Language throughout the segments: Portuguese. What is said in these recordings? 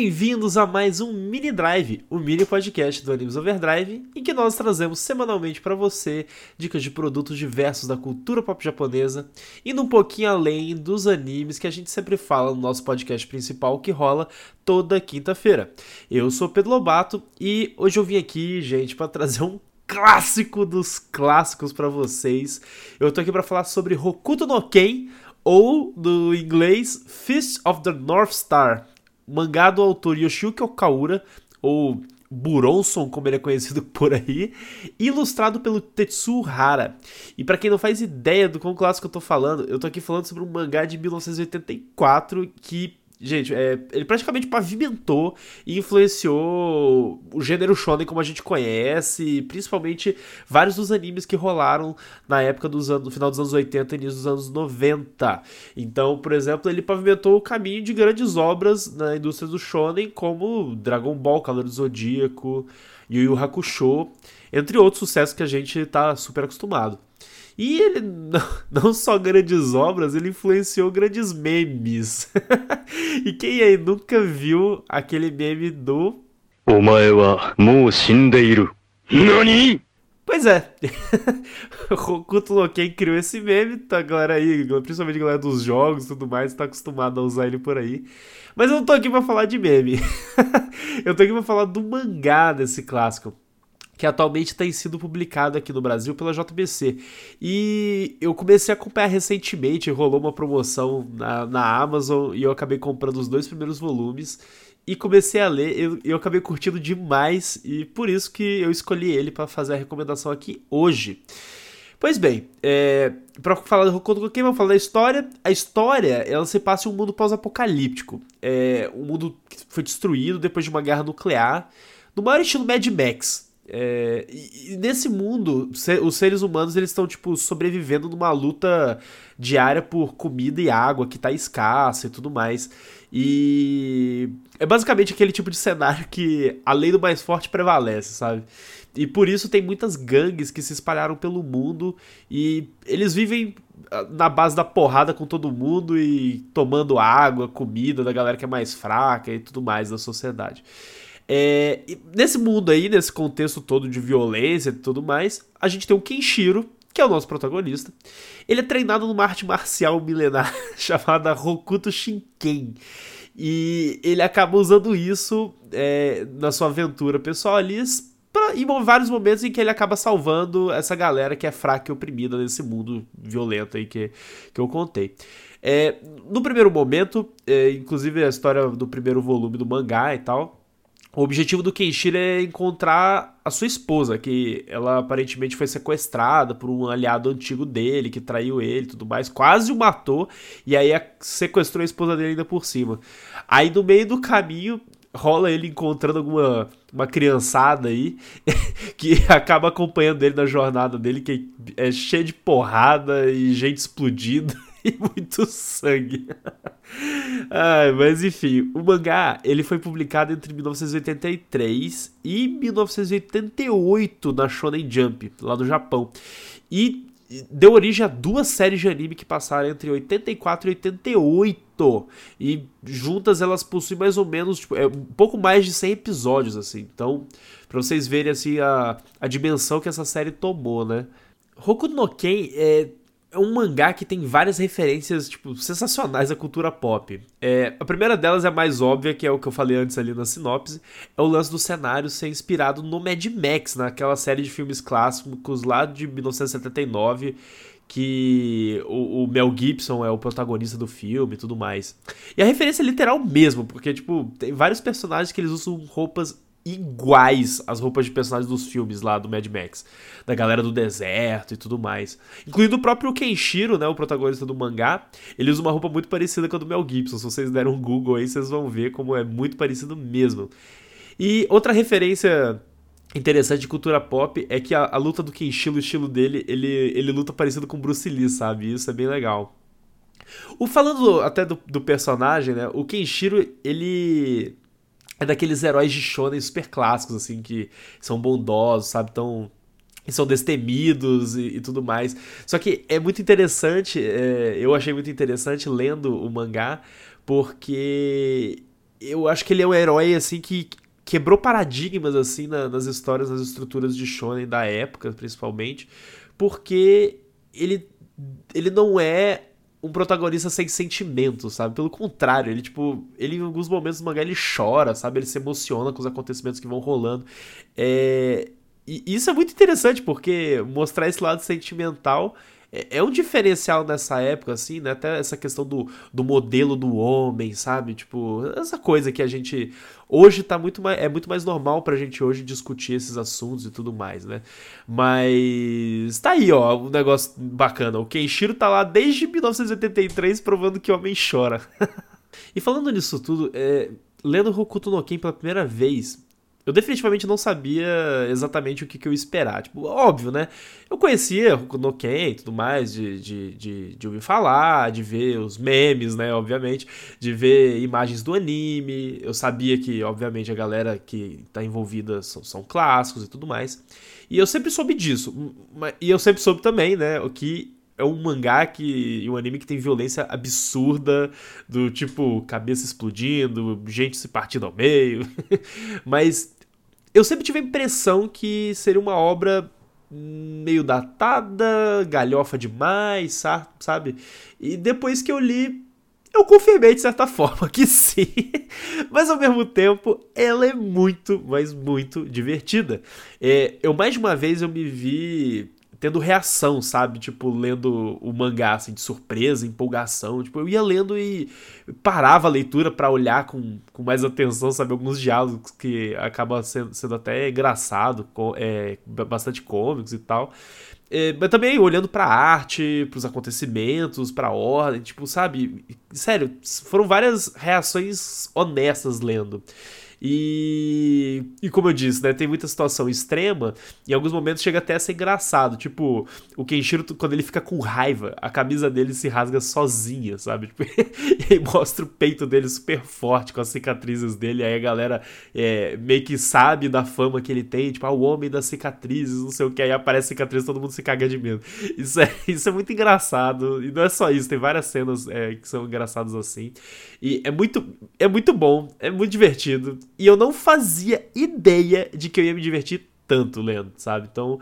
Bem-vindos a mais um Mini Drive, o mini podcast do Animes Overdrive, em que nós trazemos semanalmente para você dicas de produtos diversos da cultura pop japonesa, indo um pouquinho além dos animes que a gente sempre fala no nosso podcast principal que rola toda quinta-feira. Eu sou Pedro Lobato e hoje eu vim aqui, gente, para trazer um clássico dos clássicos para vocês. Eu tô aqui para falar sobre Hokuto no Ken, ou do inglês Fist of the North Star, mangá do autor Yoshiyuki Okaura, ou Buronson, como ele é conhecido por aí, ilustrado pelo Tetsu Hara. E para quem não faz ideia do quão clássico eu tô falando, eu tô aqui falando sobre um mangá de 1984 que Gente, é, ele praticamente pavimentou e influenciou o gênero shonen como a gente conhece, principalmente vários dos animes que rolaram na época dos anos, no final dos anos 80 e início dos anos 90. Então, por exemplo, ele pavimentou o caminho de grandes obras na indústria do shonen, como Dragon Ball, Calor do Zodíaco, Yu Yu Hakusho, entre outros sucessos que a gente tá super acostumado. E ele, não só grandes obras, ele influenciou grandes memes. e quem aí nunca viu aquele meme do. Omae wa mou shindeiru. Nani? Pois é. Hokuto no Ken criou esse meme, tá, a galera aí, principalmente a galera dos jogos e tudo mais, tá acostumada a usar ele por aí. Mas eu não tô aqui pra falar de meme. eu tô aqui pra falar do mangá desse clássico que atualmente tem sido publicado aqui no Brasil pela JBC. E eu comecei a acompanhar recentemente, rolou uma promoção na, na Amazon e eu acabei comprando os dois primeiros volumes e comecei a ler, eu, eu acabei curtindo demais e por isso que eu escolhi ele para fazer a recomendação aqui hoje. Pois bem, é, para falar do Hokuto Ken, vamos falar da história. A história, ela se passa em um mundo pós-apocalíptico. É um mundo que foi destruído depois de uma guerra nuclear, no maior estilo Mad Max, é, e, nesse mundo, os seres humanos eles estão tipo sobrevivendo numa luta diária por comida e água que tá escassa e tudo mais. E é basicamente aquele tipo de cenário que a lei do mais forte prevalece, sabe? E por isso tem muitas gangues que se espalharam pelo mundo e eles vivem ah, na base da porrada com todo mundo e tomando água, comida da galera que é mais fraca e tudo mais da sociedade. É, nesse mundo aí, nesse contexto todo de violência e tudo mais, a gente tem o Kenshiro, que é o nosso protagonista. Ele é treinado numa arte marcial milenar chamada Rokuto Shinken. E ele acaba usando isso é, na sua aventura pessoal ali pra, em vários momentos em que ele acaba salvando essa galera que é fraca e oprimida nesse mundo violento aí que, que eu contei. É, no primeiro momento, é, inclusive a história do primeiro volume do mangá e tal, o objetivo do Kenshiro é encontrar a sua esposa, que ela aparentemente foi sequestrada por um aliado antigo dele, que traiu ele e tudo mais, quase o matou, e aí sequestrou a esposa dele ainda por cima. Aí no meio do caminho rola ele encontrando alguma uma criançada aí que acaba acompanhando ele na jornada dele, que é cheia de porrada e gente explodindo e muito sangue. Mas enfim, o mangá ele foi publicado entre 1983 e 1988 na Shonen Jump, lá do Japão. E deu origem a duas séries de anime que passaram entre 84 e 88. E juntas elas possuem mais ou menos tipo, é, um pouco mais de 100 episódios, assim. Então, pra vocês verem assim, a, a dimensão que essa série tomou, né? Hokuto no Ken é, é um mangá que tem várias referências, tipo, sensacionais à cultura pop. É, a primeira delas é a mais óbvia, que é o que eu falei antes ali na sinopse, é o lance do cenário ser inspirado no Mad Max, naquela série de filmes clássicos lá de 1979, que o, o, Mel Gibson é o protagonista do filme e tudo mais. E a referência é literal mesmo, porque, tipo, tem vários personagens que eles usam roupas iguais às roupas de personagens dos filmes lá do Mad Max, da galera do deserto e tudo mais. Incluindo o próprio Kenshiro, né, o protagonista do mangá, ele usa uma roupa muito parecida com a do Mel Gibson. Se vocês deram um Google aí, vocês vão ver como é muito parecido mesmo. E outra referência interessante de cultura pop é que a, a luta do Kenshiro, o estilo dele, ele, ele luta parecido com Bruce Lee, sabe? Isso é bem legal. O falando até do, do personagem, né? O Kenshiro, ele é daqueles heróis de shonen super clássicos, assim, que são bondosos, sabe? Tão, são destemidos e, e, tudo mais. Só que é muito interessante, é, eu achei muito interessante lendo o mangá, porque eu acho que ele é um herói, assim, que quebrou paradigmas, assim, na, nas histórias, nas estruturas de shonen da época, principalmente, porque ele, ele não é um protagonista sem sentimento, sabe? Pelo contrário, ele, tipo, ele em alguns momentos do mangá ele chora, sabe? Ele se emociona com os acontecimentos que vão rolando. É... E isso é muito interessante, porque mostrar esse lado sentimental é, é um diferencial nessa época, assim, né? Até essa questão do, do modelo do homem, sabe? Tipo, essa coisa que a gente hoje tá muito mais. É muito mais normal pra gente hoje discutir esses assuntos e tudo mais, né? Mas tá aí, ó, um negócio bacana. O Kenshiro tá lá desde 1983 provando que homem chora. e falando nisso tudo, é, lendo Hokuto no Ken pela primeira vez, eu definitivamente não sabia exatamente o que, que eu esperar. Tipo, óbvio, né? Eu conhecia no Ken e tudo mais, de, de, de, de, ouvir falar, de ver os memes, né? Obviamente, de ver imagens do anime. Eu sabia que, obviamente, a galera que tá envolvida são, são clássicos e tudo mais. E eu sempre soube disso. E eu sempre soube também, né? O que é um mangá que, e um anime que tem violência absurda, do tipo cabeça explodindo, gente se partindo ao meio. Mas eu sempre tive a impressão que seria uma obra meio datada, galhofa demais, sabe? E depois que eu li, eu confirmei de certa forma que sim. Mas ao mesmo tempo, ela é muito, mas muito divertida. É, eu mais de uma vez eu me vi tendo reação, sabe? Tipo, lendo o mangá, assim, de surpresa, empolgação. Tipo, eu ia lendo e parava a leitura para olhar com, com mais atenção, sabe? Alguns diálogos que acabam sendo, sendo até engraçado, é, bastante cômicos e tal. É, mas também olhando pra arte, pros acontecimentos, pra ordem, tipo, sabe? Sério, foram várias reações honestas lendo. E, e como eu disse, né, tem muita situação extrema, em alguns momentos chega até a ser engraçado. Tipo, o Kenshiro, quando ele fica com raiva, a camisa dele se rasga sozinha, sabe? Tipo, e aí mostra o peito dele super forte com as cicatrizes dele. Aí a galera é, meio que sabe da fama que ele tem, tipo, ah, o homem das cicatrizes, não sei o que. Aí aparece cicatriz todo mundo se caga de medo. Isso é, isso é muito engraçado. E não é só isso, tem várias cenas é, que são engraçadas assim. E é muito, é muito bom, é muito divertido. E eu não fazia ideia de que eu ia me divertir tanto lendo, sabe? Então,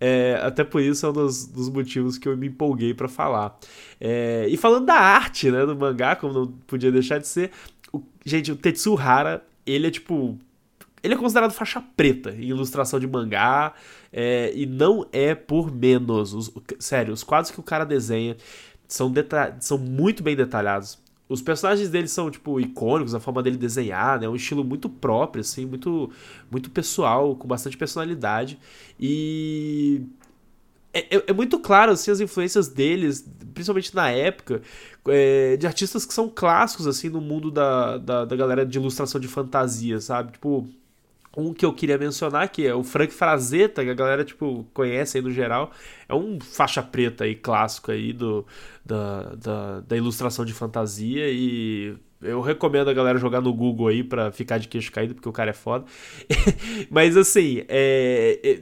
é, até por isso é um dos, dos motivos que eu me empolguei para falar. É, e falando da arte, né, do mangá, como não podia deixar de ser, o, gente, o Tetsu Hara, ele é tipo. Ele é considerado faixa preta em ilustração de mangá, é, e não é por menos. Os, sério, os quadros que o cara desenha são, são muito bem detalhados. Os personagens dele são, tipo, icônicos, a forma dele desenhar, né? Um estilo muito próprio, assim, muito, muito pessoal, com bastante personalidade. E é, é, é, muito claro assim, as influências deles, principalmente na época, é, de artistas que são clássicos assim no mundo da, da, da, galera de ilustração de fantasia, sabe? Tipo, um que eu queria mencionar, que é o Frank Frazetta, que a galera, tipo, conhece aí no geral. É um faixa preta aí, clássico aí do, da, da, da ilustração de fantasia e eu recomendo a galera jogar no Google aí pra ficar de queixo caído, porque o cara é foda. Mas assim, é, é,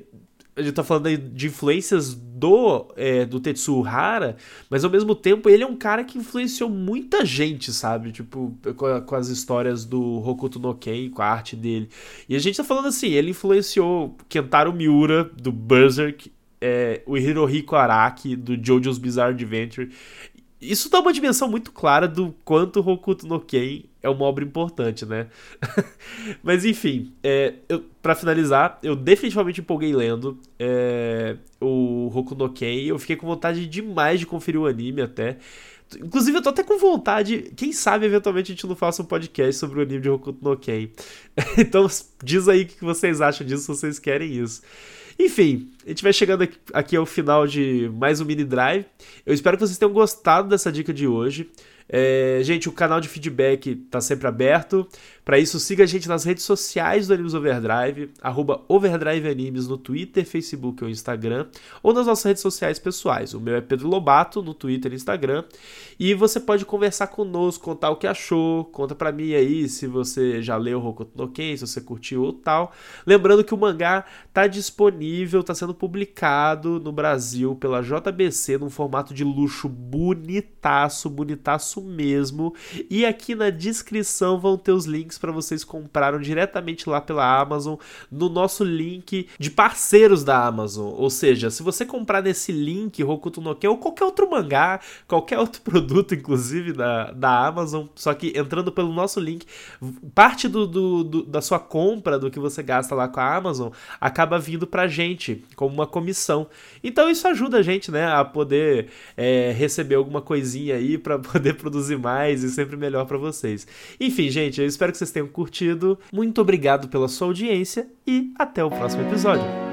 gente tá falando de influências do, é, do Tetsuo Hara, mas ao mesmo tempo ele é um cara que influenciou muita gente, sabe? Tipo, com, a, com, as histórias do Hokuto no Ken, com a arte dele. E a gente tá falando assim, ele influenciou Kentaro Miura, do Berserk, é, o Hirohiko Araki, do JoJo's Bizarre Adventure. Isso dá uma dimensão muito clara do quanto Hokuto no Ken é uma obra importante, né? Mas enfim, é, para finalizar, eu definitivamente empolguei lendo é, o Hokuto no Ken. Eu fiquei com vontade demais de conferir o anime até. Inclusive, eu tô até com vontade. Quem sabe, eventualmente, a gente não faça um podcast sobre o anime de Hokuto no Ken. então, diz aí o que vocês acham disso, se vocês querem isso. Enfim, a gente vai chegando aqui ao final de mais um mini drive. Eu espero que vocês tenham gostado dessa dica de hoje. É, gente, o canal de feedback está sempre aberto. Para isso, siga a gente nas redes sociais do Animes Overdrive, arroba Overdrive Animes no Twitter, Facebook ou Instagram, ou nas nossas redes sociais pessoais. O meu é Pedro Lobato, no Twitter e Instagram. E você pode conversar conosco, contar o que achou, conta para mim aí se você já leu Hokuto no Ken, se você curtiu ou tal. Lembrando que o mangá está disponível, está sendo publicado no Brasil pela JBC num formato de luxo bonitaço, bonitaço mesmo. E aqui na descrição vão ter os links para vocês comprarem diretamente lá pela Amazon no nosso link de parceiros da Amazon. Ou seja, se você comprar nesse link Hokuto no Ken ou qualquer outro mangá, qualquer outro produto inclusive da, da Amazon, só que entrando pelo nosso link, parte do, do, do da sua compra do que você gasta lá com a Amazon acaba vindo pra gente como uma comissão. Então isso ajuda a gente, né, a poder é, receber alguma coisinha aí para poder produzir mais e sempre melhor para vocês. Enfim, gente, eu espero que vocês tenham curtido. Muito obrigado pela sua audiência e até o próximo episódio.